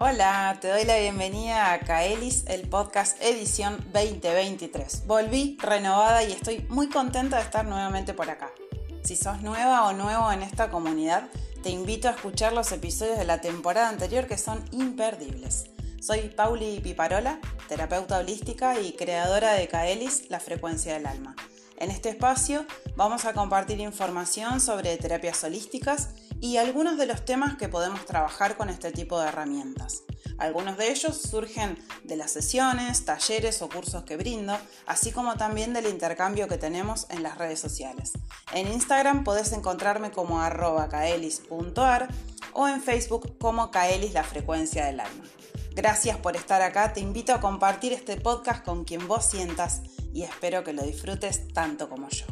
Hola, te doy la bienvenida a Kaelis, el podcast edición 2023. Volví renovada y estoy muy contenta de estar nuevamente por acá. Si sos nueva o nuevo en esta comunidad, te invito a escuchar los episodios de la temporada anterior que son imperdibles. Soy Pauli Piparola, terapeuta holística y creadora de Kaelis, la frecuencia del alma. En este espacio vamos a compartir información sobre terapias holísticas y algunos de los temas que podemos trabajar con este tipo de herramientas. Algunos de ellos surgen de las sesiones, talleres o cursos que brindo, así como también del intercambio que tenemos en las redes sociales. En Instagram podés encontrarme como arroba kaelis.ar o en Facebook como kaelis la frecuencia del alma. Gracias por estar acá, te invito a compartir este podcast con quien vos sientas y espero que lo disfrutes tanto como yo.